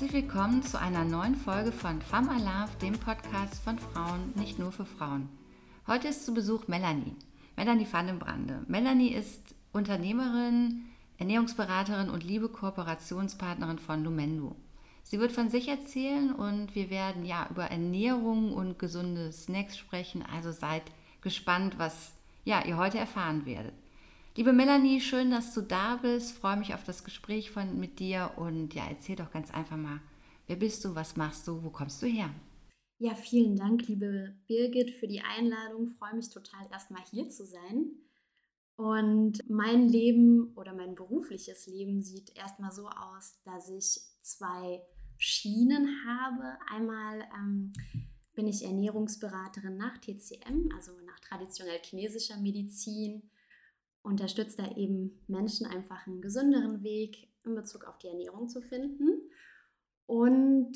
Herzlich willkommen zu einer neuen Folge von Femme Alarv, dem Podcast von Frauen, nicht nur für Frauen. Heute ist zu Besuch Melanie. Melanie van den Brande. Melanie ist Unternehmerin, Ernährungsberaterin und liebe Kooperationspartnerin von Lumendo. Sie wird von sich erzählen und wir werden ja über Ernährung und gesunde Snacks sprechen. Also seid gespannt, was ja, ihr heute erfahren werdet. Liebe Melanie, schön, dass du da bist. Freue mich auf das Gespräch von, mit dir und ja, erzähl doch ganz einfach mal, wer bist du, was machst du, wo kommst du her? Ja, vielen Dank, liebe Birgit, für die Einladung. Freue mich total, erstmal hier zu sein. Und mein Leben oder mein berufliches Leben sieht erstmal so aus, dass ich zwei Schienen habe. Einmal ähm, bin ich Ernährungsberaterin nach TCM, also nach traditionell chinesischer Medizin unterstützt da eben Menschen einfach einen gesünderen Weg in Bezug auf die Ernährung zu finden. Und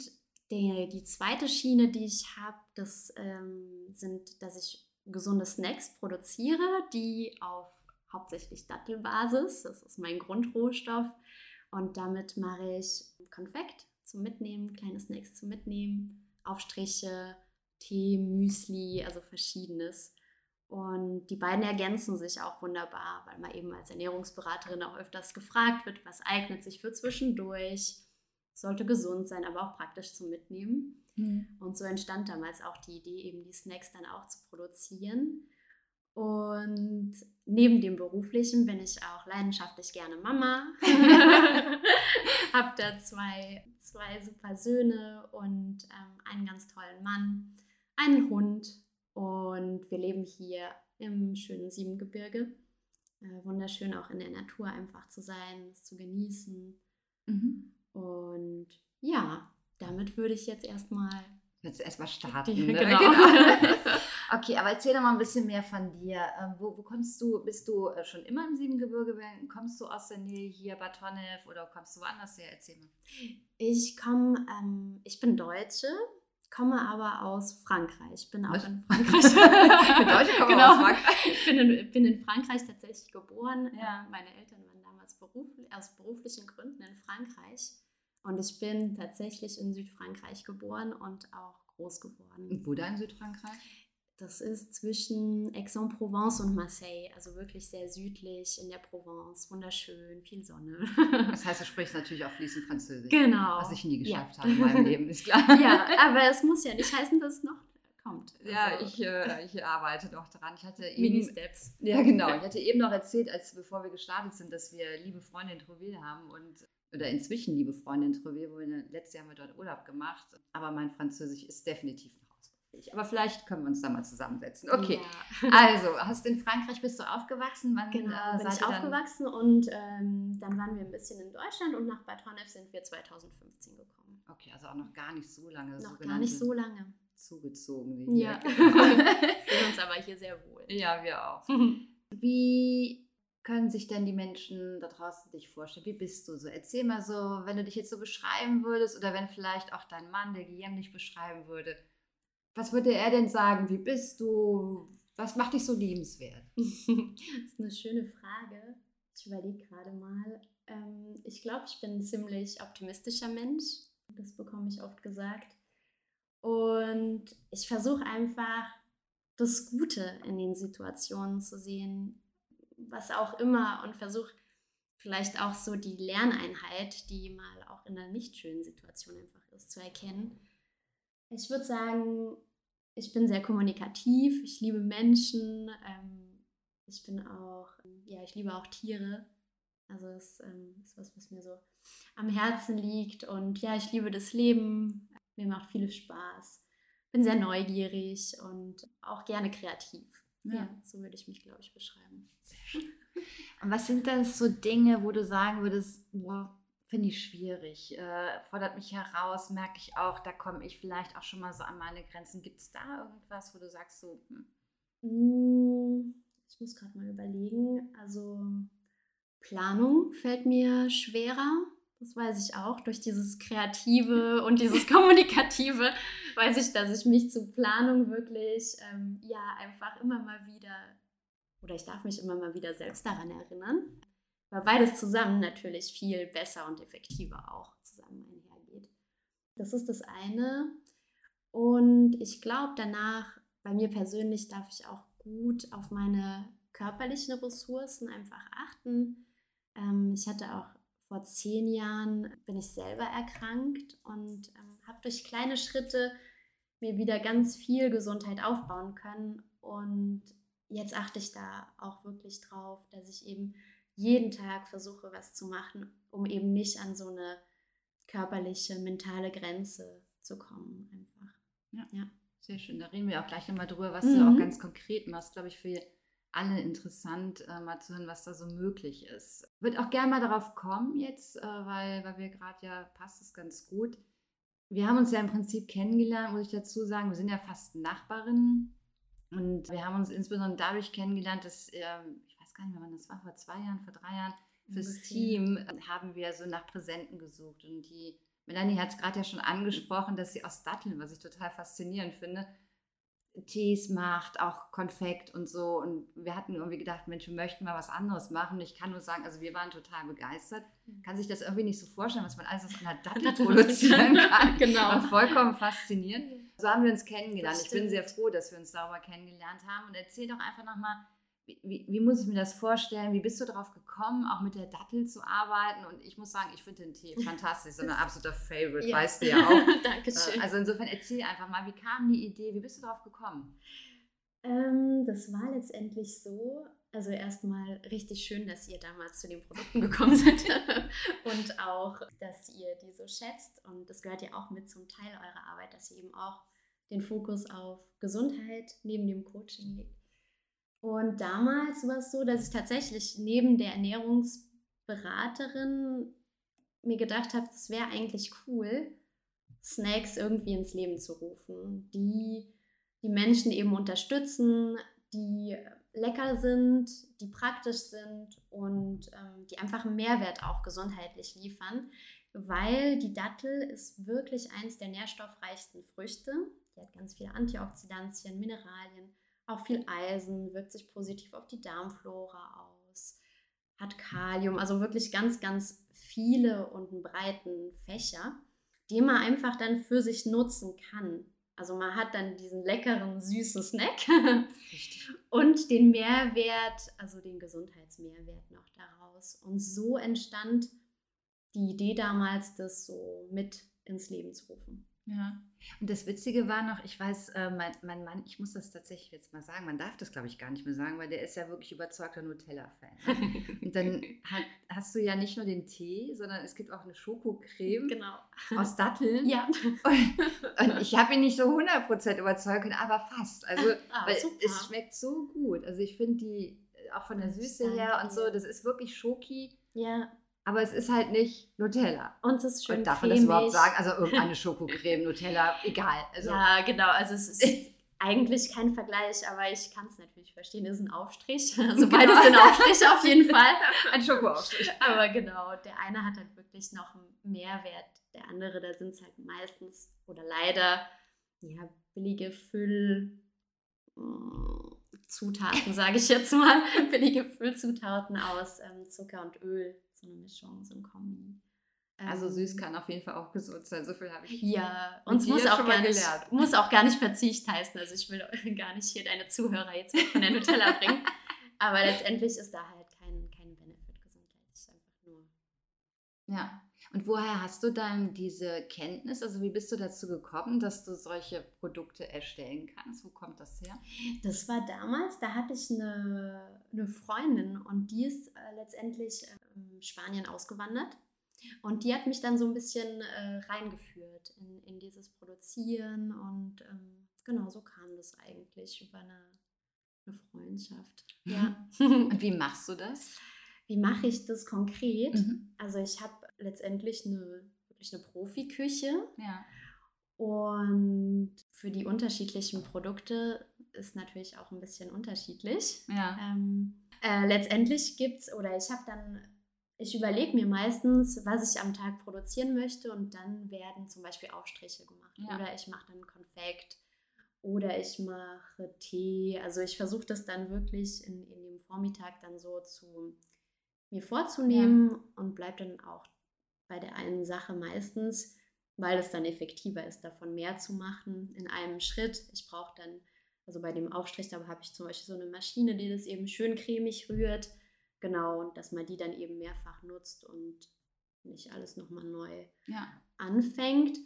die, die zweite Schiene, die ich habe, das ähm, sind, dass ich gesunde Snacks produziere, die auf hauptsächlich Dattelbasis, das ist mein Grundrohstoff. Und damit mache ich Konfekt zum Mitnehmen, kleine Snacks zum Mitnehmen, Aufstriche, Tee, Müsli, also verschiedenes. Und die beiden ergänzen sich auch wunderbar, weil man eben als Ernährungsberaterin auch öfters gefragt wird, was eignet sich für zwischendurch, sollte gesund sein, aber auch praktisch zum Mitnehmen. Mhm. Und so entstand damals auch die Idee, eben die Snacks dann auch zu produzieren. Und neben dem beruflichen bin ich auch leidenschaftlich gerne Mama. Habe da zwei, zwei super Söhne und ähm, einen ganz tollen Mann, einen Hund und wir leben hier im schönen Siebengebirge. Äh, wunderschön auch in der Natur einfach zu sein, es zu genießen. Mhm. Und ja, damit würde ich jetzt erstmal. Jetzt erstmal starten. Die, ne? genau. genau. okay, aber erzähl doch mal ein bisschen mehr von dir. Ähm, wo, wo kommst du? Bist du äh, schon immer im Siebengebirge? Kommst du aus der Nähe hier, Bad Honnef oder kommst du woanders her? Erzähl mal. Ich komme, ähm, ich bin Deutsche, komme aber aus Frankreich. Bin auch Was? in Frankreich. Deutsche kommen genau. aus Frankreich. Ich bin in, bin in Frankreich tatsächlich geboren. Ja. Meine Eltern waren damals beruf, aus beruflichen Gründen in Frankreich. Und ich bin tatsächlich in Südfrankreich geboren und auch groß geworden. Und wo da in Südfrankreich? Das ist zwischen Aix-en-Provence und Marseille, also wirklich sehr südlich in der Provence, wunderschön, viel Sonne. Das heißt, du sprichst natürlich auch fließend Französisch. Genau. Was ich nie geschafft ja. habe in meinem Leben, ist klar. Ja, aber es muss ja nicht heißen, dass es noch kommt. Also ja, ich, äh, ich arbeite noch dran. Ich hatte eben, Mini-Steps. Ja, genau. Ich hatte eben noch erzählt, als bevor wir gestartet sind, dass wir liebe Freunde in Trouville haben und oder inzwischen liebe Freunde in Trouville, wo wir letztes Jahr haben wir dort Urlaub gemacht. Aber mein Französisch ist definitiv aber vielleicht können wir uns da mal zusammensetzen. Okay, ja. also hast in Frankreich bist du aufgewachsen? Wann genau, äh, bin ich aufgewachsen und ähm, dann waren wir ein bisschen in Deutschland und nach Bad Honnef sind wir 2015 gekommen. Okay, also auch noch gar nicht so lange. Noch gar nicht so lange. Zugezogen wie Ja, wir fühlen uns aber hier sehr wohl. Ja, wir auch. wie können sich denn die Menschen da draußen dich vorstellen? Wie bist du so? Erzähl mal so, wenn du dich jetzt so beschreiben würdest oder wenn vielleicht auch dein Mann, der Guillaume, dich beschreiben würde was würde er denn sagen? Wie bist du? Was macht dich so liebenswert? das ist eine schöne Frage. Ich überlege gerade mal. Ähm, ich glaube, ich bin ein ziemlich optimistischer Mensch. Das bekomme ich oft gesagt. Und ich versuche einfach, das Gute in den Situationen zu sehen, was auch immer, und versuche vielleicht auch so die Lerneinheit, die mal auch in einer nicht schönen Situation einfach ist, zu erkennen ich würde sagen, ich bin sehr kommunikativ, ich liebe Menschen, ähm, ich bin auch, ja, ich liebe auch Tiere. Also es ähm, ist was, was mir so am Herzen liegt und ja, ich liebe das Leben, mir macht viel Spaß, bin sehr neugierig und auch gerne kreativ. Ja, ja so würde ich mich, glaube ich, beschreiben. Sehr schön. Und was sind dann so Dinge, wo du sagen würdest, boah, finde ich schwierig. Äh, fordert mich heraus, merke ich auch, da komme ich vielleicht auch schon mal so an meine Grenzen. Gibt es da irgendwas, wo du sagst so? Hm? Mm, ich muss gerade mal überlegen. Also Planung fällt mir schwerer. Das weiß ich auch. Durch dieses Kreative und dieses Kommunikative weiß ich, dass ich mich zur Planung wirklich, ähm, ja, einfach immer mal wieder, oder ich darf mich immer mal wieder selbst daran erinnern weil beides zusammen natürlich viel besser und effektiver auch zusammen einhergeht. Das ist das eine. Und ich glaube, danach, bei mir persönlich, darf ich auch gut auf meine körperlichen Ressourcen einfach achten. Ähm, ich hatte auch vor zehn Jahren, bin ich selber erkrankt und ähm, habe durch kleine Schritte mir wieder ganz viel Gesundheit aufbauen können. Und jetzt achte ich da auch wirklich drauf, dass ich eben jeden Tag versuche, was zu machen, um eben nicht an so eine körperliche, mentale Grenze zu kommen. Einfach. Ja. ja. Sehr schön. Da reden wir auch gleich nochmal drüber, was mhm. du auch ganz konkret machst, glaube ich, für alle interessant, äh, mal zu hören, was da so möglich ist. Wird auch gerne mal darauf kommen jetzt, äh, weil, weil wir gerade ja, passt es ganz gut. Wir haben uns ja im Prinzip kennengelernt, muss ich dazu sagen. Wir sind ja fast Nachbarinnen. Und wir haben uns insbesondere dadurch kennengelernt, dass, äh, ich weiß gar nicht mehr, wann das war, vor zwei Jahren, vor drei Jahren, fürs Team äh, haben wir so nach Präsenten gesucht. Und die Melanie hat es gerade ja schon angesprochen, dass sie aus Datteln, was ich total faszinierend finde, Tees macht, auch Konfekt und so. Und wir hatten irgendwie gedacht, Mensch, wir möchten mal was anderes machen. Ich kann nur sagen, also wir waren total begeistert. Mhm. Kann sich das irgendwie nicht so vorstellen, was man alles aus einer Dattel produzieren kann. genau. War vollkommen faszinierend. So haben wir uns kennengelernt. Ich bin sehr froh, dass wir uns sauber kennengelernt haben. Und erzähl doch einfach nochmal, wie, wie, muss ich mir das vorstellen? Wie bist du darauf gekommen, auch mit der Dattel zu arbeiten? Und ich muss sagen, ich finde den Tee fantastisch, so ein absoluter Favorite, ja. weißt du ja auch. Dankeschön. Äh, also insofern erzähl einfach mal, wie kam die Idee, wie bist du darauf gekommen? Ähm, das war letztendlich so, also erstmal richtig schön, dass ihr damals zu den Produkten gekommen seid und auch, dass ihr die so schätzt. Und das gehört ja auch mit zum Teil eurer Arbeit, dass ihr eben auch den Fokus auf Gesundheit neben dem Coaching legt. Und damals war es so, dass ich tatsächlich neben der Ernährungsberaterin mir gedacht habe, es wäre eigentlich cool, Snacks irgendwie ins Leben zu rufen, die die Menschen eben unterstützen, die lecker sind, die praktisch sind und ähm, die einfach einen Mehrwert auch gesundheitlich liefern, weil die Dattel ist wirklich eins der nährstoffreichsten Früchte. Die hat ganz viele Antioxidantien, Mineralien auch viel Eisen, wirkt sich positiv auf die Darmflora aus, hat Kalium, also wirklich ganz, ganz viele und einen breiten Fächer, die man einfach dann für sich nutzen kann. Also man hat dann diesen leckeren, süßen Snack und den Mehrwert, also den Gesundheitsmehrwert noch daraus. Und so entstand die Idee damals, das so mit ins Leben zu rufen. Ja. Und das Witzige war noch, ich weiß, äh, mein, mein, Mann, ich muss das tatsächlich jetzt mal sagen, man darf das glaube ich gar nicht mehr sagen, weil der ist ja wirklich überzeugter Nutella-Fan. Und dann hat, hast du ja nicht nur den Tee, sondern es gibt auch eine Schokocreme genau. aus Datteln. Ja. Und, und ich habe ihn nicht so 100% überzeugt, aber fast. Also, ah, weil super. es schmeckt so gut. Also ich finde die auch von der Süße her und so, das ist wirklich Schoki. Ja aber es ist halt nicht Nutella. Und es ist schön Und darf man das überhaupt sagen? Also irgendeine Schokocreme, Nutella, egal. Also ja, genau. Also es ist eigentlich kein Vergleich, aber ich kann es natürlich verstehen. Es ist ein Aufstrich. Also genau. beides sind Aufstrich auf jeden Fall. ein Schokoaufstrich. Aber genau, der eine hat halt wirklich noch einen Mehrwert. Der andere, da sind es halt meistens oder leider ja, billige Füll... Zutaten, sage ich jetzt mal, billige Füllzutaten aus ähm, Zucker und Öl so eine Mischung, so ein Kombi. Also süß ähm, kann auf jeden Fall auch gesund sein, so viel habe ich. Ja, und es muss auch, gar nicht, muss auch gar nicht Verzicht heißen. Also ich will gar nicht hier deine Zuhörer jetzt von der Nutella bringen. Aber letztendlich ist da halt kein, kein Benefit gesundheitlich, einfach nur. Ja, und woher hast du dann diese Kenntnis? Also wie bist du dazu gekommen, dass du solche Produkte erstellen kannst? Wo kommt das her? Das war damals, da hatte ich eine, eine Freundin und die ist äh, letztendlich in Spanien ausgewandert. Und die hat mich dann so ein bisschen äh, reingeführt in, in dieses Produzieren und ähm, genau so kam das eigentlich über eine, eine Freundschaft. Ja. und wie machst du das? Wie mache ich das konkret? Mhm. Also ich habe letztendlich eine wirklich eine Profiküche. Ja. Und für die unterschiedlichen Produkte ist natürlich auch ein bisschen unterschiedlich. Ja. Ähm, äh, letztendlich gibt es, oder ich habe dann, ich überlege mir meistens, was ich am Tag produzieren möchte und dann werden zum Beispiel Aufstriche gemacht. Ja. Oder ich mache dann Konfekt oder ich mache Tee. Also ich versuche das dann wirklich in, in dem Vormittag dann so zu mir vorzunehmen ja. und bleibe dann auch bei der einen Sache meistens weil es dann effektiver ist, davon mehr zu machen in einem Schritt. Ich brauche dann, also bei dem Aufstrich, da habe ich zum Beispiel so eine Maschine, die das eben schön cremig rührt. Genau, und dass man die dann eben mehrfach nutzt und nicht alles nochmal neu ja. anfängt.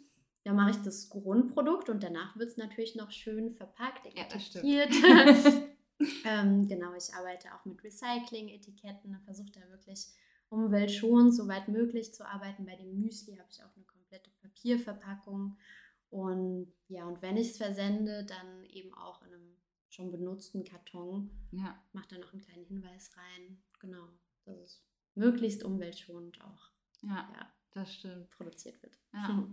Da mache ich das Grundprodukt und danach wird es natürlich noch schön verpackt, etikettiert. Ja, ähm, genau, ich arbeite auch mit Recycling-Etiketten, versuche da wirklich umweltschonend, soweit möglich zu arbeiten. Bei dem Müsli habe ich auch eine komplette Papierverpackung. Und ja, und wenn ich es versende, dann eben auch in einem schon benutzten Karton. Ja. Mache da noch einen kleinen Hinweis rein. Genau, dass es möglichst umweltschonend auch ja, ja das stimmt. produziert wird. Ja.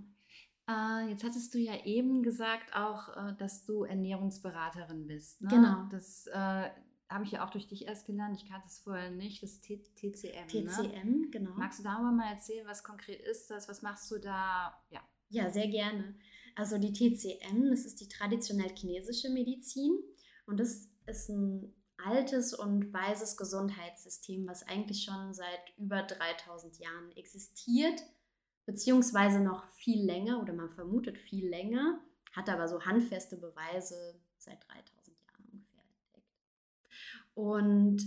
Äh, jetzt hattest du ja eben gesagt auch, äh, dass du Ernährungsberaterin bist. Ne? Genau. Das äh, habe ich ja auch durch dich erst gelernt. Ich kannte es vorher nicht, das T TCM. TCM, ne? genau. Magst du darüber mal erzählen, was konkret ist das? Was machst du da? Ja. Ja, sehr gerne. Also die TCM, das ist die traditionell chinesische Medizin und das ist ein altes und weises Gesundheitssystem, was eigentlich schon seit über 3000 Jahren existiert, beziehungsweise noch viel länger oder man vermutet viel länger, hat aber so handfeste Beweise seit 3000 Jahren ungefähr entdeckt. Und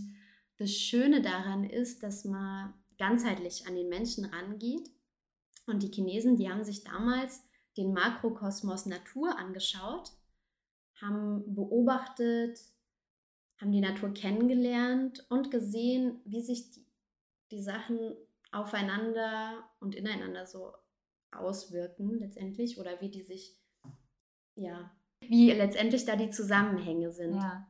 das Schöne daran ist, dass man ganzheitlich an den Menschen rangeht. Und die Chinesen, die haben sich damals den Makrokosmos Natur angeschaut, haben beobachtet, haben die Natur kennengelernt und gesehen, wie sich die, die Sachen aufeinander und ineinander so auswirken letztendlich oder wie die sich, ja, wie letztendlich da die Zusammenhänge sind. Ja.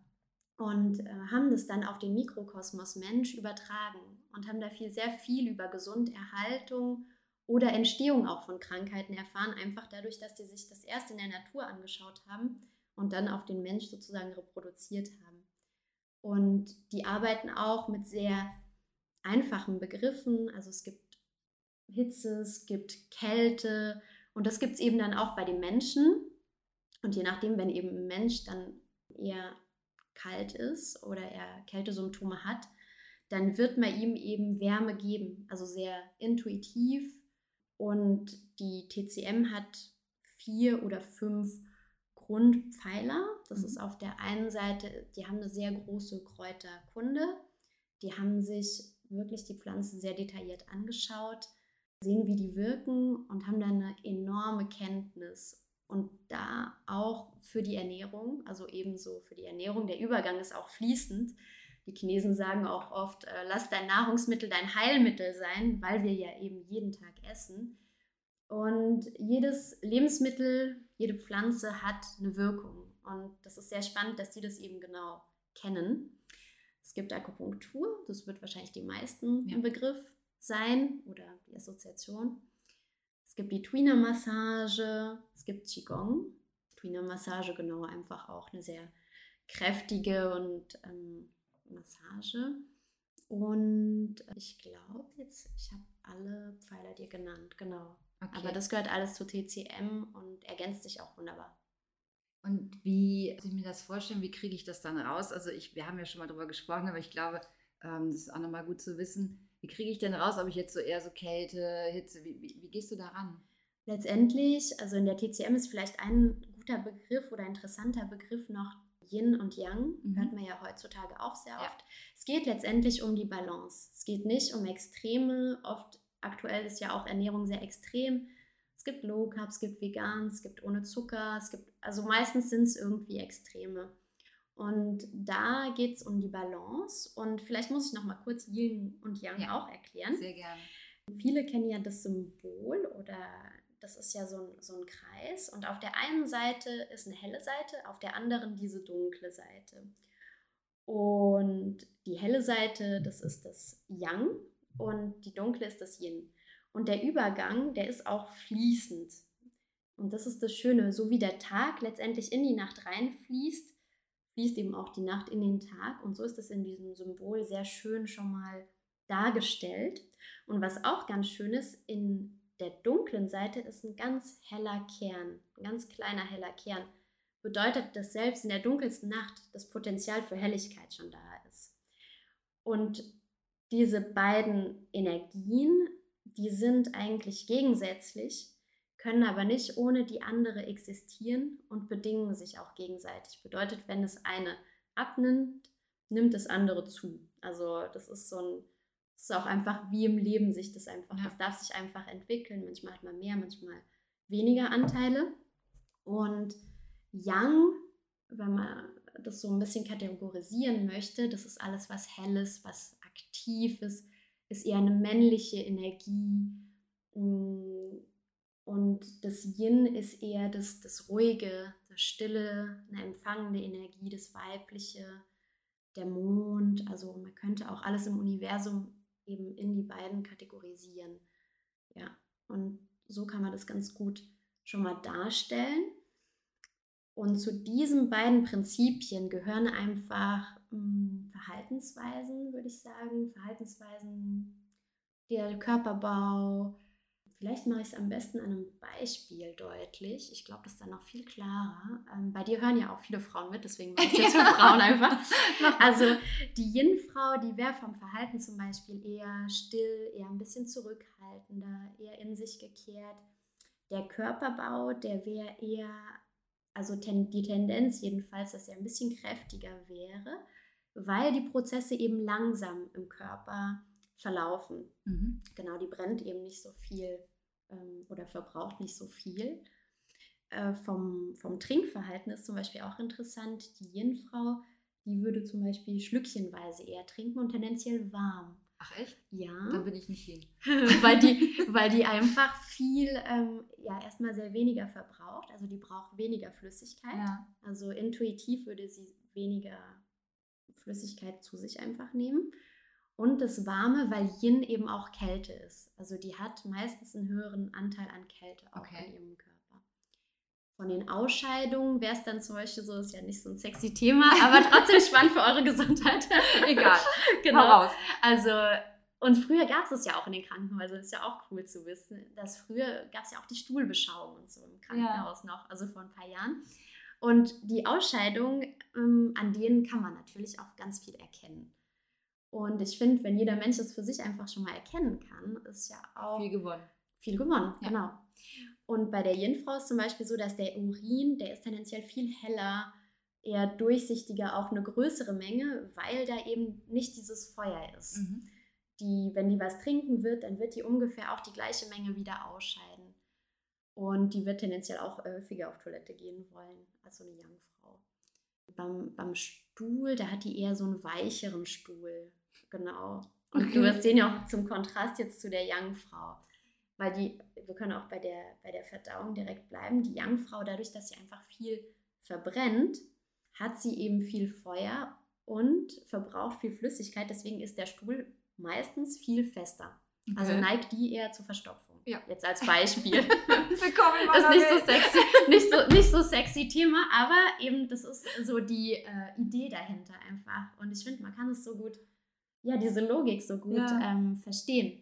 Und äh, haben das dann auf den Mikrokosmos Mensch übertragen und haben da viel, sehr viel über Gesunderhaltung oder Entstehung auch von Krankheiten erfahren, einfach dadurch, dass die sich das erst in der Natur angeschaut haben und dann auf den Mensch sozusagen reproduziert haben. Und die arbeiten auch mit sehr einfachen Begriffen. Also es gibt Hitze, es gibt Kälte und das gibt es eben dann auch bei den Menschen. Und je nachdem, wenn eben ein Mensch dann eher kalt ist oder er Kältesymptome hat, dann wird man ihm eben Wärme geben, also sehr intuitiv. Und die TCM hat vier oder fünf Grundpfeiler. Das mhm. ist auf der einen Seite, die haben eine sehr große Kräuterkunde. Die haben sich wirklich die Pflanzen sehr detailliert angeschaut, sehen, wie die wirken und haben dann eine enorme Kenntnis. Und da auch für die Ernährung, also ebenso für die Ernährung, der Übergang ist auch fließend. Die Chinesen sagen auch oft, äh, lass dein Nahrungsmittel dein Heilmittel sein, weil wir ja eben jeden Tag essen. Und jedes Lebensmittel, jede Pflanze hat eine Wirkung. Und das ist sehr spannend, dass die das eben genau kennen. Es gibt Akupunktur, das wird wahrscheinlich die meisten ja. im Begriff sein oder die Assoziation. Es gibt die Tweener-Massage, es gibt Qigong. Tweener-Massage genau einfach auch eine sehr kräftige und ähm, Massage. Und ich glaube jetzt, ich habe alle Pfeiler dir genannt, genau. Okay. Aber das gehört alles zu TCM und ergänzt sich auch wunderbar. Und wie muss ich mir das vorstellen? Wie kriege ich das dann raus? Also ich, wir haben ja schon mal darüber gesprochen, aber ich glaube, ähm, das ist auch nochmal gut zu wissen. Wie kriege ich denn raus, ob ich jetzt so eher so Kälte, Hitze, wie, wie, wie gehst du da ran? Letztendlich, also in der TCM ist vielleicht ein guter Begriff oder interessanter Begriff noch Yin und Yang, mhm. hört man ja heutzutage auch sehr oft. Ja. Es geht letztendlich um die Balance. Es geht nicht um Extreme. Oft aktuell ist ja auch Ernährung sehr extrem. Es gibt Low Carb, es gibt Vegan, es gibt ohne Zucker, es gibt, also meistens sind es irgendwie Extreme. Und da geht es um die Balance. Und vielleicht muss ich noch mal kurz Yin und Yang ja, auch erklären. Sehr gerne. Viele kennen ja das Symbol oder das ist ja so ein, so ein Kreis. Und auf der einen Seite ist eine helle Seite, auf der anderen diese dunkle Seite. Und die helle Seite, das ist das Yang und die dunkle ist das Yin. Und der Übergang, der ist auch fließend. Und das ist das Schöne, so wie der Tag letztendlich in die Nacht reinfließt, fließt eben auch die Nacht in den Tag. Und so ist es in diesem Symbol sehr schön schon mal dargestellt. Und was auch ganz schön ist, in der dunklen Seite ist ein ganz heller Kern, ein ganz kleiner heller Kern. Bedeutet, dass selbst in der dunkelsten Nacht das Potenzial für Helligkeit schon da ist. Und diese beiden Energien, die sind eigentlich gegensätzlich. Können aber nicht ohne die andere existieren und bedingen sich auch gegenseitig. Bedeutet, wenn das eine abnimmt, nimmt das andere zu. Also das ist so ein, das ist auch einfach wie im Leben sich das einfach, ja. das darf sich einfach entwickeln. Manchmal hat man mehr, manchmal weniger Anteile. Und Yang, wenn man das so ein bisschen kategorisieren möchte, das ist alles, was helles, was aktiv ist, ist eher eine männliche Energie. Und das Yin ist eher das, das Ruhige, das Stille, eine empfangende Energie, das Weibliche, der Mond. Also man könnte auch alles im Universum eben in die beiden kategorisieren. Ja, und so kann man das ganz gut schon mal darstellen. Und zu diesen beiden Prinzipien gehören einfach mh, hm, Verhaltensweisen, würde ich sagen. Verhaltensweisen, der Körperbau. Vielleicht mache ich es am besten an einem Beispiel deutlich. Ich glaube, das ist dann noch viel klarer. Ähm, bei dir hören ja auch viele Frauen mit, deswegen mache ich es jetzt für Frauen einfach. Also die Yin-Frau, die wäre vom Verhalten zum Beispiel eher still, eher ein bisschen zurückhaltender, eher in sich gekehrt. Der Körperbau, der wäre eher also ten, die Tendenz jedenfalls, dass er ein bisschen kräftiger wäre, weil die Prozesse eben langsam im Körper verlaufen. Mhm. Genau, die brennt eben nicht so viel ähm, oder verbraucht nicht so viel. Äh, vom, vom Trinkverhalten ist zum Beispiel auch interessant, die Yin-Frau, die würde zum Beispiel schlückchenweise eher trinken und tendenziell warm. Ach echt? Ja. Dann bin ich nicht hin. weil, die, weil die einfach viel, ähm, ja, erstmal sehr weniger verbraucht. Also die braucht weniger Flüssigkeit. Ja. Also intuitiv würde sie weniger Flüssigkeit zu sich einfach nehmen. Und das Warme, weil Yin eben auch Kälte ist. Also die hat meistens einen höheren Anteil an Kälte auch okay. in ihrem Körper. Von den Ausscheidungen wäre es dann zum Beispiel so, ist ja nicht so ein sexy Thema, aber trotzdem spannend für eure Gesundheit. Egal. genau. Heraus. Also, und früher gab es es ja auch in den Krankenhäusern, ist ja auch cool zu wissen, dass früher gab es ja auch die Stuhlbeschauung und so im Krankenhaus ja. noch, also vor ein paar Jahren. Und die Ausscheidung, ähm, an denen kann man natürlich auch ganz viel erkennen. Und ich finde, wenn jeder Mensch es für sich einfach schon mal erkennen kann, ist ja auch. Viel gewonnen. Viel gewonnen, ja. genau. Und bei der Yin-Frau ist zum Beispiel so, dass der Urin, der ist tendenziell viel heller, eher durchsichtiger, auch eine größere Menge, weil da eben nicht dieses Feuer ist. Mhm. Die, wenn die was trinken wird, dann wird die ungefähr auch die gleiche Menge wieder ausscheiden. Und die wird tendenziell auch häufiger auf Toilette gehen wollen als so eine Yang-Frau. Beim, beim Stuhl, da hat die eher so einen weicheren Stuhl. Genau. Und du wirst sehen ja auch zum Kontrast jetzt zu der Yang-Frau weil die, wir können auch bei der, bei der Verdauung direkt bleiben, die Jungfrau, dadurch, dass sie einfach viel verbrennt, hat sie eben viel Feuer und verbraucht viel Flüssigkeit. Deswegen ist der Stuhl meistens viel fester. Also okay. Also neigt die eher zur Verstopfung. Ja. Jetzt als Beispiel. Willkommen das ist nicht so sexy, nicht so, nicht so sexy Thema, aber eben das ist so die äh, Idee dahinter einfach. Und ich finde, man kann es so gut, ja, diese Logik so gut ja. ähm, verstehen.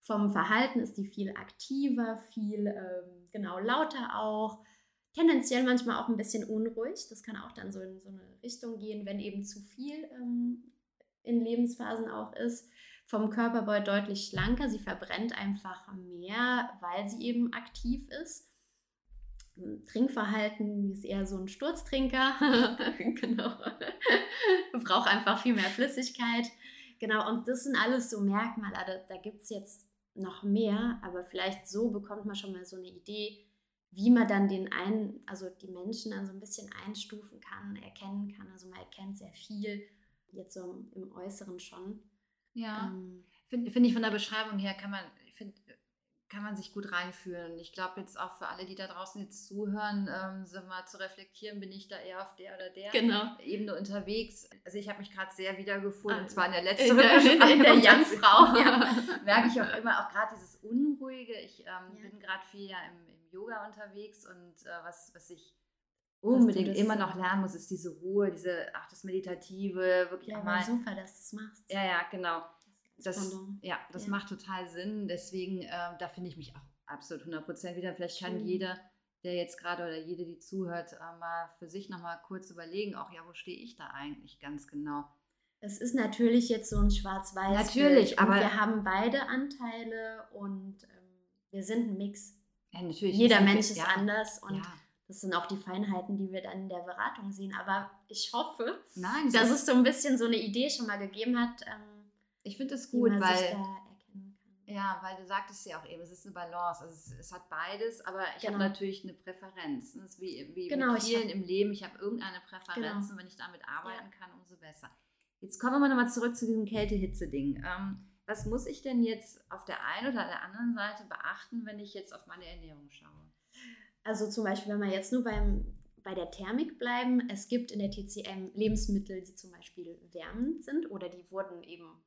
Vom Verhalten ist die viel aktiver, viel ähm, genau lauter auch. Tendenziell manchmal auch ein bisschen unruhig. Das kann auch dann so in so eine Richtung gehen, wenn eben zu viel ähm, in Lebensphasen auch ist. Vom Körperbau deutlich schlanker. Sie verbrennt einfach mehr, weil sie eben aktiv ist. Trinkverhalten ist eher so ein Sturztrinker. genau. Braucht einfach viel mehr Flüssigkeit. Genau, und das sind alles so Merkmale. Da, da gibt es jetzt noch mehr, aber vielleicht so bekommt man schon mal so eine Idee, wie man dann den einen, also die Menschen dann so ein bisschen einstufen kann, erkennen kann. Also man erkennt sehr viel, jetzt so im Äußeren schon. Ja, ähm, finde find ich von der Beschreibung her kann man, kann man sich gut reinfühlen. Ich glaube jetzt auch für alle, die da draußen jetzt zuhören, ähm, so mal zu reflektieren, bin ich da eher auf der oder der genau. Ebene unterwegs. Also ich habe mich gerade sehr wiedergefunden, und ah, zwar in der letzten in der, in der Young-Frau. ja, merke ich auch immer, auch gerade dieses Unruhige. Ich ähm, ja. bin gerade viel ja im, im, Yoga unterwegs und äh, was, was ich unbedingt immer noch lernen muss, ist diese Ruhe, diese, ach, das Meditative, wirklich ja, mal. super, dass du es machst. Ja, ja, genau das, ja, das ja. macht total Sinn. Deswegen, äh, da finde ich mich auch absolut 100% wieder. Vielleicht kann Schön. jeder, der jetzt gerade oder jede, die zuhört, äh, mal für sich nochmal kurz überlegen, auch ja, wo stehe ich da eigentlich ganz genau? Es ist natürlich jetzt so ein Schwarz-Weiß. Natürlich, aber wir haben beide Anteile und ähm, wir sind ein Mix. Ja, natürlich. Jeder Mensch ist ja, anders und Ja. das sind auch die Feinheiten, die wir dann in der Beratung sehen. Aber ich hoffe, Nein, dass das es so ein bisschen so eine Idee schon mal gegeben hat, ähm, ich finde es wie gut, weil. Ja, weil du sagtest ja auch eben, es ist eine Balance. Also es, es hat beides, aber ich habe Genau. natürlich eine Präferenz. Das ist wie, wie Genau, vielen hab- im Leben. Ich habe irgendeine Präferenz Genau. und wenn ich damit arbeiten kann, umso besser. Jetzt kommen wir nochmal zurück zu diesem Kälte-Hitze-Ding. Ähm, was muss ich denn jetzt auf der einen oder der anderen Seite beachten, wenn ich jetzt auf meine Ernährung schaue? Also zum Beispiel, wenn wir jetzt nur beim, bei der Thermik bleiben, es gibt in der TCM Lebensmittel, die zum Beispiel wärmend sind oder die wurden eben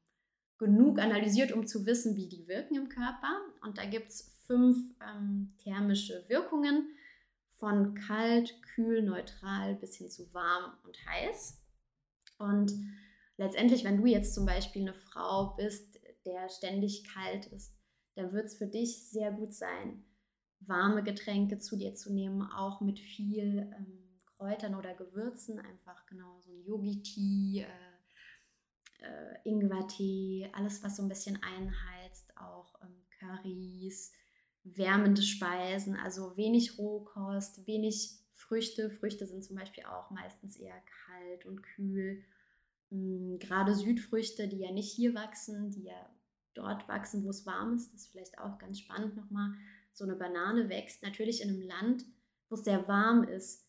genug analysiert, um zu wissen, wie die wirken im Körper. Und da gibt es fünf ähm, thermische Wirkungen von kalt, kühl, neutral bis hin zu warm und heiß. Und letztendlich, wenn du jetzt zum Beispiel eine Frau bist, der ständig kalt ist, dann wird es für dich sehr gut sein, warme Getränke zu dir zu nehmen, auch mit viel ähm, Kräutern oder Gewürzen, einfach genau so ein Yogi-Tee, äh, äh, Ingwer-Tee, alles, was so ein bisschen einheizt, auch ähm, Currys, wärmende Speisen, also wenig Rohkost, wenig Früchte. Früchte sind zum Beispiel auch meistens eher kalt und kühl. Mm, Gerade Südfrüchte, die ja nicht hier wachsen, die ja dort wachsen, wo es warm ist, das ist vielleicht auch ganz spannend nochmal. So eine Banane wächst natürlich in einem Land, wo es sehr warm ist.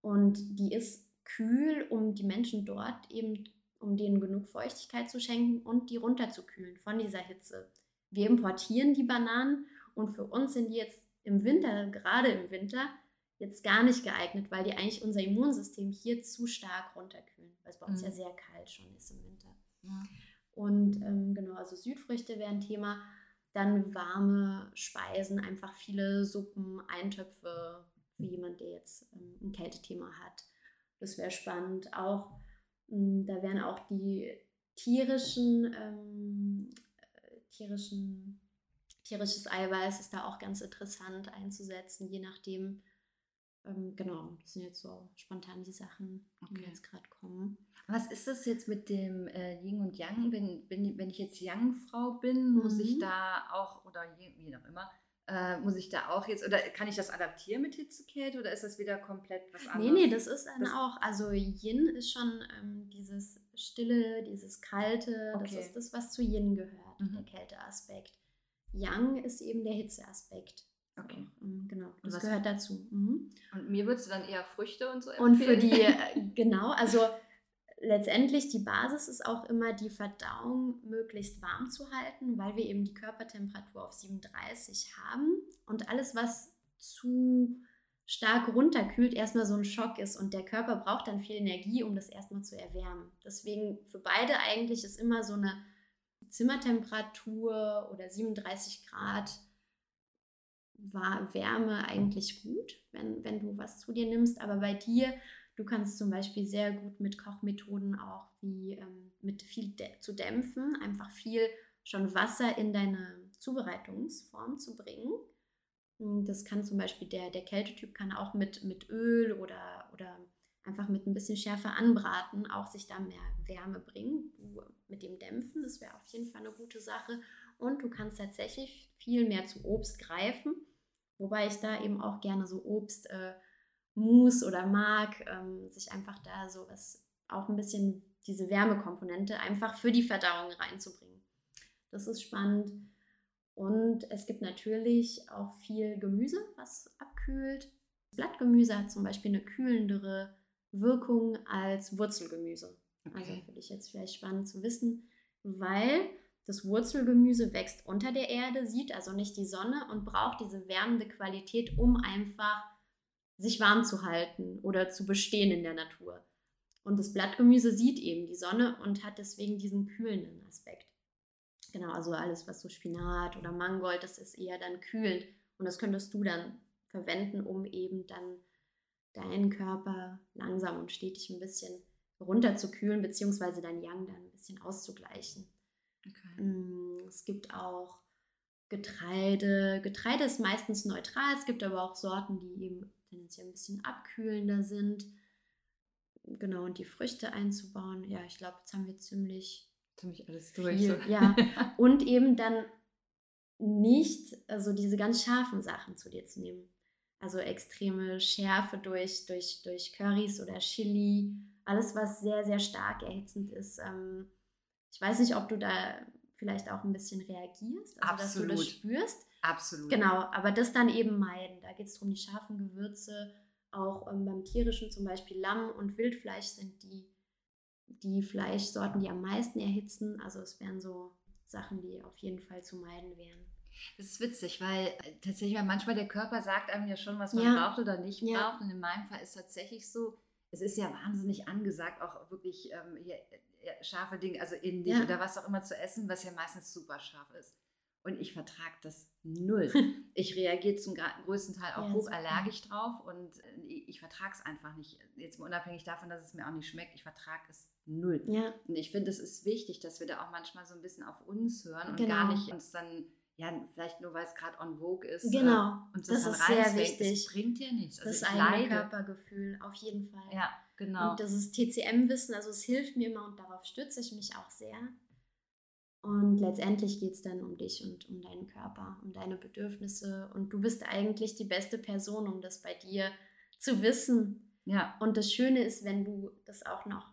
Und die ist kühl, um die Menschen dort eben, um denen genug Feuchtigkeit zu schenken und die runterzukühlen von dieser Hitze. Wir importieren die Bananen und für uns sind die jetzt im Winter, gerade im Winter, jetzt gar nicht geeignet, weil die eigentlich unser Immunsystem hier zu stark runterkühlen, weil es bei uns Mhm. ja sehr kalt schon ist im Winter. Ja. Und ähm, genau, also Südfrüchte wären Thema. Dann warme Speisen, einfach viele Suppen, Eintöpfe für jemand, der jetzt ähm, ein Kältethema hat. Das wäre spannend. Auch da wären auch die tierischen, ähm, äh, tierischen, tierisches Eiweiß ist da auch ganz interessant einzusetzen, je nachdem. Ähm, genau, das sind jetzt so spontan die Sachen, die mir Okay. jetzt gerade kommen. Was ist das jetzt mit dem äh, Yin und Yang? Wenn, wenn, wenn ich jetzt Yang-Frau bin, muss ich Mhm. da auch, oder je, wie auch immer, äh, muss ich da auch jetzt, oder kann ich das adaptieren mit Hitzekälte oder ist das wieder komplett was Nee, anderes? nee, das ist dann Das- auch, also Yin ist schon ähm, dieses Stille, dieses Kalte, Okay. das ist das, was zu Yin gehört, Mhm. der Kälteaspekt. Yang ist eben der Hitzeaspekt. Okay. Ähm, genau, das gehört dazu. Mhm. Und mir würdest du dann eher Früchte und so Und für empfehlen? die, äh, genau, also letztendlich die Basis ist auch immer die Verdauung möglichst warm zu halten, weil wir eben die Körpertemperatur auf 37 haben und alles, was zu stark runterkühlt, erstmal so ein Schock ist und der Körper braucht dann viel Energie, um das erstmal zu erwärmen. Deswegen für beide eigentlich ist immer so eine Zimmertemperatur oder 37 Grad war Wärme eigentlich gut, wenn, wenn du was zu dir nimmst. Aber bei dir, du kannst zum Beispiel sehr gut mit Kochmethoden auch wie ähm, mit viel zu dämpfen, einfach viel schon Wasser in deine Zubereitungsform zu bringen. Mm, Das kann zum Beispiel der, der Kältetyp kann auch mit, mit Öl oder, oder einfach mit ein bisschen schärfer anbraten, auch sich da mehr Wärme bringen. Du mit dem Dämpfen, das wäre auf jeden Fall eine gute Sache. Und du kannst tatsächlich viel mehr zu Obst greifen, wobei ich da eben auch gerne so Obst, äh, Mousse oder mag, ähm, sich einfach da so was, auch ein bisschen diese Wärmekomponente einfach für die Verdauung reinzubringen. Das ist spannend. Und es gibt natürlich auch viel Gemüse, was abkühlt. Blattgemüse hat zum Beispiel eine kühlendere Wirkung als Wurzelgemüse. Also Okay. für dich jetzt vielleicht spannend zu wissen, weil das Wurzelgemüse wächst unter der Erde, sieht also nicht die Sonne und braucht diese wärmende Qualität, um einfach sich warm zu halten oder zu bestehen in der Natur. Und das Blattgemüse sieht eben die Sonne und hat deswegen diesen kühlenden Aspekt. Genau, also alles, was so Spinat oder Mangold, das ist eher dann kühlend. Und das könntest du dann verwenden, um eben dann deinen Körper langsam und stetig ein bisschen runterzukühlen, beziehungsweise dein Yang dann ein bisschen auszugleichen. Okay. Mm, Es gibt auch Getreide. Getreide ist meistens neutral. Es gibt aber auch Sorten, die eben tendenziell ein bisschen abkühlender sind. Genau, und die Früchte einzubauen. Ja, ich glaube, jetzt haben wir ziemlich Ziemlich alles durch. Viel, so. ja. Und eben dann nicht also diese ganz scharfen Sachen zu dir zu nehmen. Also extreme Schärfe durch, durch, durch Currys oder Chili, alles, was sehr, sehr stark erhitzend ist. Ähm, ich weiß nicht, ob du da vielleicht auch ein bisschen reagierst, also Absolut. dass du das spürst. Absolut. Genau, aber das dann eben meiden. Da geht es darum, die scharfen Gewürze, auch ähm, beim tierischen zum Beispiel Lamm und Wildfleisch sind die, die Fleischsorten, die am meisten erhitzen. Also es wären so Sachen, die auf jeden Fall zu meiden wären. Das ist witzig, weil äh, tatsächlich manchmal der Körper sagt einem ja schon, was man ja. braucht oder nicht ja. braucht. Und in meinem Fall ist es tatsächlich so, es ist ja wahnsinnig angesagt, auch wirklich ähm, hier, äh, scharfe Dinge, also indisch ja. oder was auch immer zu essen, was ja meistens super scharf ist. Und ich vertrage das null. ich reagiere zum größten Teil auch ja, hochallergisch drauf und äh, ich vertrage es einfach nicht. Jetzt mal unabhängig davon, dass es mir auch nicht schmeckt, ich vertrage es null. Ja. Und ich finde, es ist wichtig, dass wir da auch manchmal so ein bisschen auf uns hören und genau. gar nicht uns dann ja, vielleicht nur weil es gerade on vogue ist. Äh, genau. und das, das ist sehr wichtig. Das bringt ja nichts. Also das eigene Körpergefühl, auf jeden Fall. Ja, genau. Und das ist TCM-Wissen, also es hilft mir immer und darauf stütze ich mich auch sehr. Und letztendlich geht es dann um dich und um deinen Körper, um deine Bedürfnisse. Und du bist eigentlich die beste Person, um das bei dir zu wissen. Ja. Und das Schöne ist, wenn du das auch noch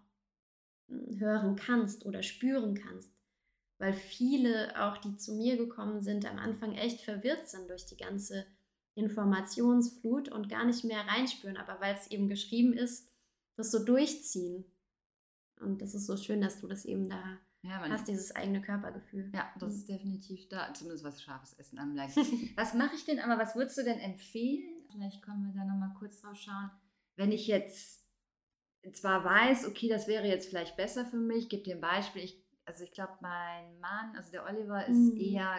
hm, hören kannst oder spüren kannst weil viele, auch die zu mir gekommen sind, am Anfang echt verwirrt sind durch die ganze Informationsflut und gar nicht mehr reinspüren, aber weil es eben geschrieben ist, das so durchziehen. Und das ist so schön, dass du das eben da ja, hast, dieses eigene Körpergefühl. Ja, das ist definitiv da, zumindest was scharfes Essen anbelangt. was mache ich denn, aber was würdest du denn empfehlen? Vielleicht können wir da nochmal kurz drauf schauen. Wenn ich jetzt zwar weiß, okay, das wäre jetzt vielleicht besser für mich, gebe dir ein Beispiel, ich also ich glaube, mein Mann, also der Oliver ist mhm. eher,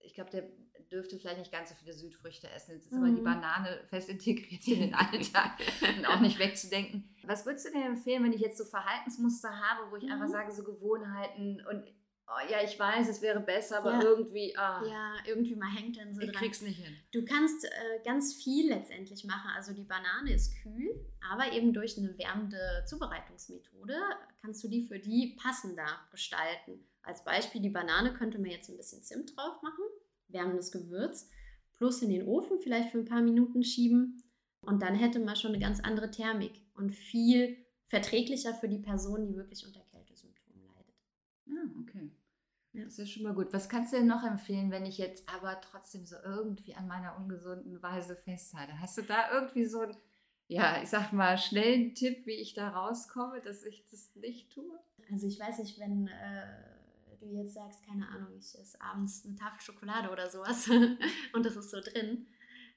ich glaube, der dürfte vielleicht nicht ganz so viele Südfrüchte essen. Jetzt ist mhm. aber die mhm. Banane fest integriert in den Alltag und auch nicht wegzudenken. Was würdest du dir empfehlen, wenn ich jetzt so Verhaltensmuster habe, wo ich mhm. einfach sage, so Gewohnheiten und oh, ja, ich weiß, es wäre besser, aber ja. irgendwie. Oh. Ja, irgendwie mal hängt dann so ich dran. krieg's nicht hin. Du kannst äh, ganz viel letztendlich machen. Also die Banane ist kühl, aber eben durch eine wärmende Zubereitungsmethode kannst du die für die passender gestalten. Als Beispiel, die Banane könnte man jetzt ein bisschen Zimt drauf machen, wärmendes Gewürz, plus in den Ofen vielleicht für ein paar Minuten schieben. Und dann hätte man schon eine ganz andere Thermik und viel verträglicher für die Person, die wirklich unter Ah, okay. Ja. Das ist schon mal gut. Was kannst du denn noch empfehlen, wenn ich jetzt aber trotzdem so irgendwie an meiner ungesunden Weise festhalte? Hast du da irgendwie so einen, ja, ich sag mal, schnellen Tipp, wie ich da rauskomme, dass ich das nicht tue? Also ich weiß nicht, wenn äh, du jetzt sagst, keine Ahnung, ich esse abends eine Tafel Schokolade oder sowas und das ist so drin.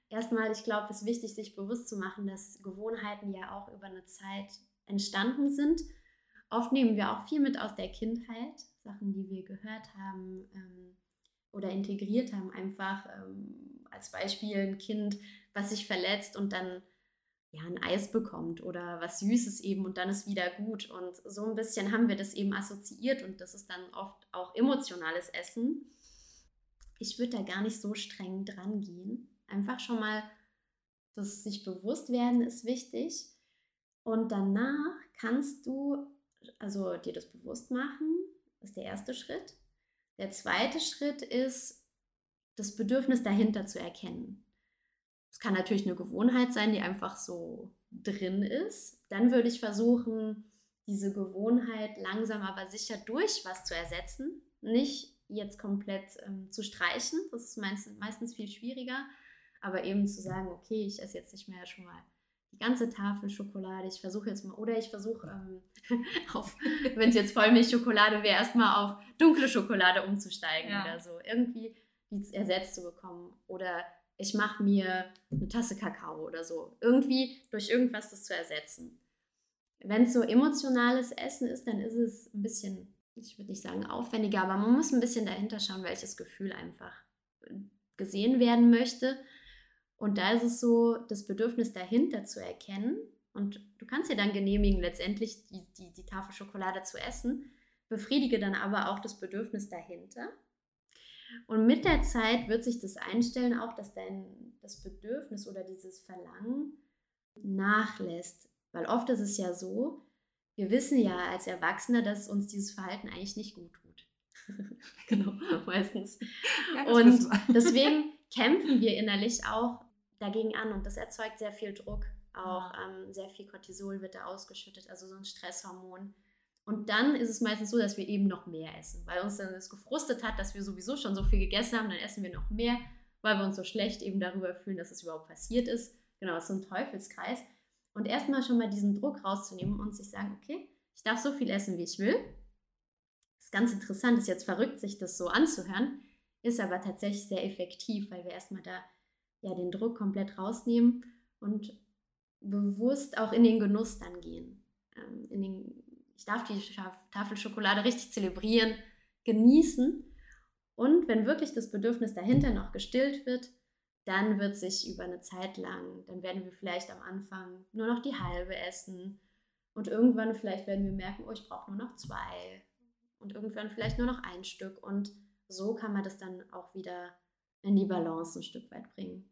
Erstmal, ich glaube, es ist wichtig, sich bewusst zu machen, dass Gewohnheiten ja auch über eine Zeit entstanden sind Oft nehmen wir auch viel mit aus der Kindheit, Sachen, die wir gehört haben ähm, oder integriert haben. Einfach ähm, als Beispiel ein Kind, was sich verletzt und dann ja, ein Eis bekommt oder was Süßes eben und dann ist wieder gut. Und so ein bisschen haben wir das eben assoziiert und das ist dann oft auch emotionales Essen. Ich würde da gar nicht so streng dran gehen. Einfach schon mal das sich bewusst werden ist wichtig. Und danach kannst du also dir das bewusst machen, ist der erste Schritt. Der zweite Schritt ist, das Bedürfnis dahinter zu erkennen. Es kann natürlich eine Gewohnheit sein, die einfach so drin ist. Dann würde ich versuchen, diese Gewohnheit langsam aber sicher durch was zu ersetzen. Nicht jetzt komplett ähm, zu streichen, das ist meistens, meistens viel schwieriger, aber eben zu sagen, okay, ich esse jetzt nicht mehr schon mal die ganze Tafel Schokolade. Ich versuche jetzt mal, oder ich versuche, ähm, wenn es jetzt Vollmilchschokolade wäre, erstmal auf dunkle Schokolade umzusteigen ja. oder so. Irgendwie die ersetzt zu bekommen. Oder ich mache mir eine Tasse Kakao oder so. Irgendwie durch irgendwas das zu ersetzen. Wenn es so emotionales Essen ist, dann ist es ein bisschen, ich würde nicht sagen aufwendiger, aber man muss ein bisschen dahinter schauen, welches Gefühl einfach gesehen werden möchte. Und da ist es so, das Bedürfnis dahinter zu erkennen. Und du kannst dir dann genehmigen, letztendlich die, die, die Tafel Schokolade zu essen, befriedige dann aber auch das Bedürfnis dahinter. Und mit der Zeit wird sich das einstellen, auch dass dein das Bedürfnis oder dieses Verlangen nachlässt. Weil oft ist es ja so, wir wissen ja als Erwachsene, dass uns dieses Verhalten eigentlich nicht gut tut. genau, meistens. Ja, und deswegen kämpfen wir innerlich auch dagegen an und das erzeugt sehr viel Druck. Auch ähm, sehr viel Cortisol wird da ausgeschüttet, also so ein Stresshormon. Und dann ist es meistens so, dass wir eben noch mehr essen, weil uns dann das gefrustet hat, dass wir sowieso schon so viel gegessen haben, dann essen wir noch mehr, weil wir uns so schlecht eben darüber fühlen, dass es überhaupt passiert ist. Genau, das ist so ein Teufelskreis. Und erstmal schon mal diesen Druck rauszunehmen und sich sagen, okay, ich darf so viel essen, wie ich will. Das ist ganz interessant, ist jetzt verrückt, sich das so anzuhören, ist aber tatsächlich sehr effektiv, weil wir erstmal da ja den Druck komplett rausnehmen und bewusst auch in den Genuss dann gehen. Ähm, in den, ich darf die Tafel Schokolade richtig zelebrieren, genießen. Und wenn wirklich das Bedürfnis dahinter noch gestillt wird, dann wird sich über eine Zeit lang, dann werden wir vielleicht am Anfang nur noch die halbe essen. Und irgendwann vielleicht werden wir merken, oh, ich brauche nur noch zwei. Und irgendwann vielleicht nur noch ein Stück. Und so kann man das dann auch wieder in die Balance ein Stück weit bringen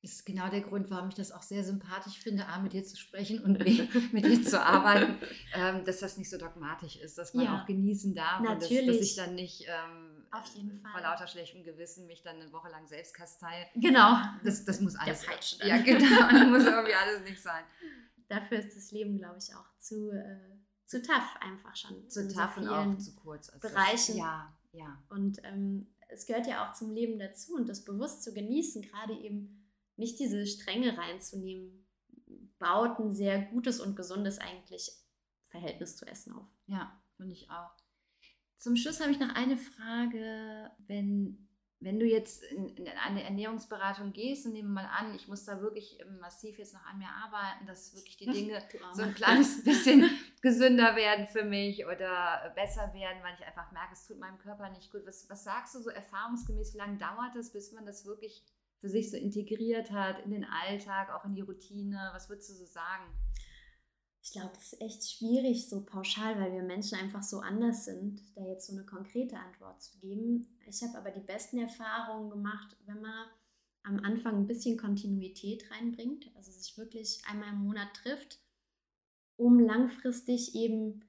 ist genau der Grund, warum ich das auch sehr sympathisch finde, A, mit dir zu sprechen und B, mit dir zu arbeiten, ähm, dass das nicht so dogmatisch ist, dass man ja. auch genießen darf Natürlich. und dass, dass ich dann nicht ähm, Fall. vor lauter schlechtem Gewissen mich dann eine Woche lang selbst kastei. Genau. Das, das muss alles sein. Ja, genau. Das muss irgendwie alles nicht sein. Dafür ist das Leben, glaube ich, auch zu, äh, zu tough einfach schon. Zu tough so und auch zu kurz. Bereichen. ja, ja. Und ähm, es gehört ja auch zum Leben dazu und das bewusst zu genießen, gerade eben nicht diese Strenge reinzunehmen, baut ein sehr gutes und gesundes eigentlich Verhältnis zu Essen auf. Ja, finde ich auch. Zum Schluss habe ich noch eine Frage, wenn, wenn du jetzt in, in, eine Ernährungsberatung gehst und nehmen wir mal an, ich muss da wirklich massiv jetzt noch an mir arbeiten, dass wirklich die Dinge so ein kleines bisschen gesünder werden für mich oder besser werden, weil ich einfach merke, es tut meinem Körper nicht gut. Was, was sagst du so erfahrungsgemäß, wie lange dauert es, bis man das wirklich für sich so integriert hat in den Alltag, auch in die Routine? Was würdest du so sagen? Ich glaube, das ist echt schwierig so pauschal, weil wir Menschen einfach so anders sind, da jetzt so eine konkrete Antwort zu geben. Ich habe aber die besten Erfahrungen gemacht, wenn man am Anfang ein bisschen Kontinuität reinbringt, also sich wirklich einmal im Monat trifft, um langfristig eben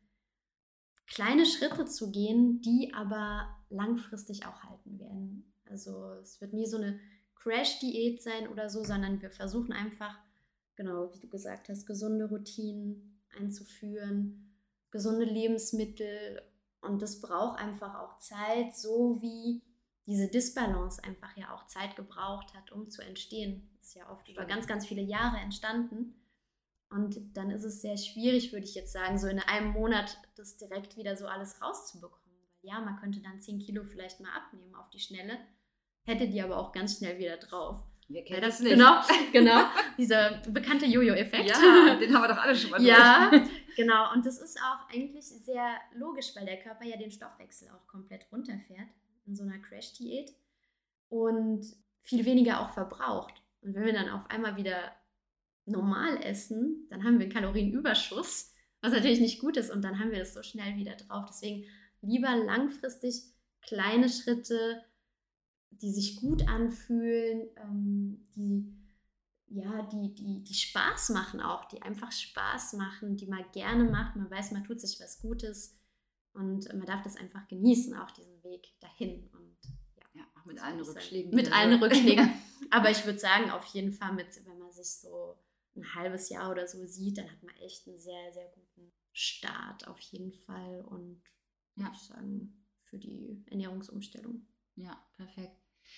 kleine Schritte zu gehen, die aber langfristig auch halten werden. Also es wird nie so eine Crash-Diät sein oder so, sondern wir versuchen einfach, genau wie du gesagt hast, gesunde Routinen einzuführen, gesunde Lebensmittel. Und das braucht einfach auch Zeit, so wie diese Disbalance einfach ja auch Zeit gebraucht hat, um zu entstehen. Das ist ja oft über ganz, ganz viele Jahre entstanden. Und dann ist es sehr schwierig, würde ich jetzt sagen, so in einem Monat das direkt wieder so alles rauszubekommen. Weil ja, man könnte dann 10 Kilo vielleicht mal abnehmen auf die Schnelle hätte die aber auch ganz schnell wieder drauf. Wir kennen das nicht. Genau, genau. Dieser bekannte Jojo-Effekt. Ja, den haben wir doch alle schon mal durch. Ja, genau. Und das ist auch eigentlich sehr logisch, weil der Körper ja den Stoffwechsel auch komplett runterfährt in so einer Crash-Diät und viel weniger auch verbraucht. Und wenn wir dann auf einmal wieder normal essen, dann haben wir einen Kalorienüberschuss, was natürlich nicht gut ist. Und dann haben wir das so schnell wieder drauf. Deswegen lieber langfristig kleine Schritte die sich gut anfühlen, ähm, die ja, die, die, die Spaß machen auch, die einfach Spaß machen, die man gerne macht. Man weiß, man tut sich was Gutes und man darf das einfach genießen, auch diesen Weg dahin. Und ja, ja auch mit allen Rückschlägen. Mit allen Rückschlägen. Aber ich würde sagen, auf jeden Fall, mit, wenn man sich so ein halbes Jahr oder so sieht, dann hat man echt einen sehr, sehr guten Start auf jeden Fall und ja, ich sagen, für die Ernährungsumstellung. Ja, perfekt.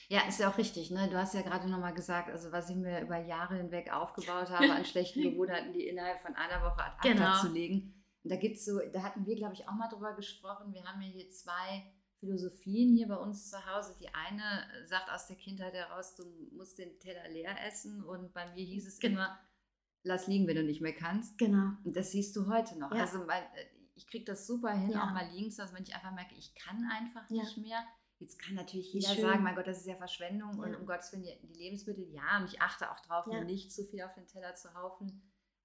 Ja, ist ja auch richtig. Ne? Du hast ja gerade nochmal gesagt, also was ich mir über Jahre hinweg aufgebaut habe an schlechten Gewohnheiten, die innerhalb von einer Woche ad acta genau. zu legen. Und da gibt's so, da hatten wir, glaube ich, auch mal drüber gesprochen. Wir haben ja hier zwei Philosophien hier bei uns zu Hause. Die eine sagt aus der Kindheit heraus, du musst den Teller leer essen. Und bei mir hieß es immer, lass liegen, wenn du nicht mehr kannst. Genau. Und das siehst du heute noch. Ja. Also mein, ich kriege das super hin, ja. auch mal liegen zu lassen, wenn ich einfach merke, ich kann einfach ja. nicht mehr Jetzt kann natürlich jeder sagen, mein Gott, das ist ja Verschwendung ja. und um Gottes Willen die Lebensmittel, ja, und ich achte auch drauf, ja. nicht zu viel auf den Teller zu haufen.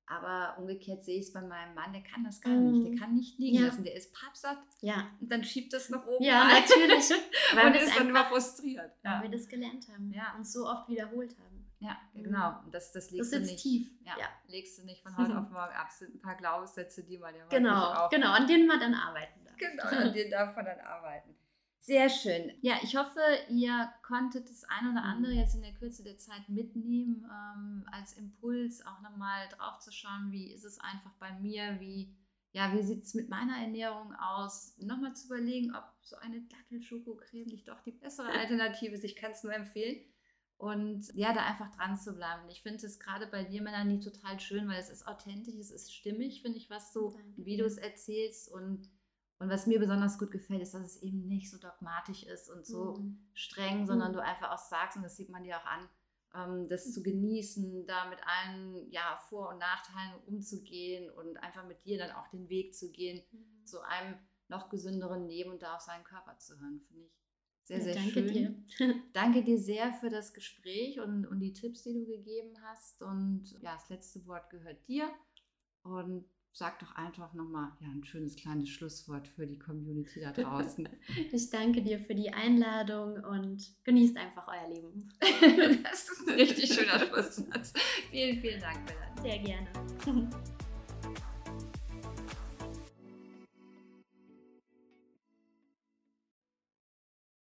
Aber umgekehrt sehe ich es bei meinem Mann, der kann das gar mm. nicht. Der kann nicht liegen ja. lassen. Der ist pappsatt. Ja. Und dann schiebt das nach oben. Ja, rein. natürlich. Weil und ist dann immer frustriert. Weil wir das gelernt haben. Ja. Und so oft wiederholt haben. Ja, mhm. genau. Und das, das legst das du nicht. tief. Ja, Legst du nicht von heute auf morgen ab. Es sind ein paar Glaubenssätze, die man ja Genau, auch genau, an denen man dann arbeiten darf. Genau, an denen darf man dann arbeiten. Sehr schön. Ja, ich hoffe, ihr konntet das ein oder andere jetzt in der Kürze der Zeit mitnehmen, ähm, als Impuls auch nochmal drauf zu schauen, wie ist es einfach bei mir, wie, ja, wie sieht es mit meiner Ernährung aus, nochmal zu überlegen, ob so eine Dattel-Schokocreme nicht doch die bessere Alternative ist. Ich kann es nur empfehlen. Und ja, da einfach dran zu bleiben. Ich finde es gerade bei dir, Melanie, total schön, weil es ist authentisch, es ist stimmig, finde ich, was du, wie du es erzählst und und was mir besonders gut gefällt, ist, dass es eben nicht so dogmatisch ist und so mhm. streng, sondern mhm. du einfach auch sagst, und das sieht man dir auch an, ähm, das zu genießen, da mit allen ja, Vor- und Nachteilen umzugehen und einfach mit dir dann auch den Weg zu gehen mhm. zu einem noch gesünderen Leben und da auf seinen Körper zu hören, finde ich sehr, sehr ja, danke schön. Dir. danke dir sehr für das Gespräch und, und die Tipps, die du gegeben hast. Und ja, das letzte Wort gehört dir. Und sag doch einfach nochmal ja, ein schönes kleines Schlusswort für die Community da draußen. ich danke dir für die Einladung und genießt einfach euer Leben. das ist ein richtig schöner Schlusswort. Vielen, vielen Dank, Bella. Sehr gerne.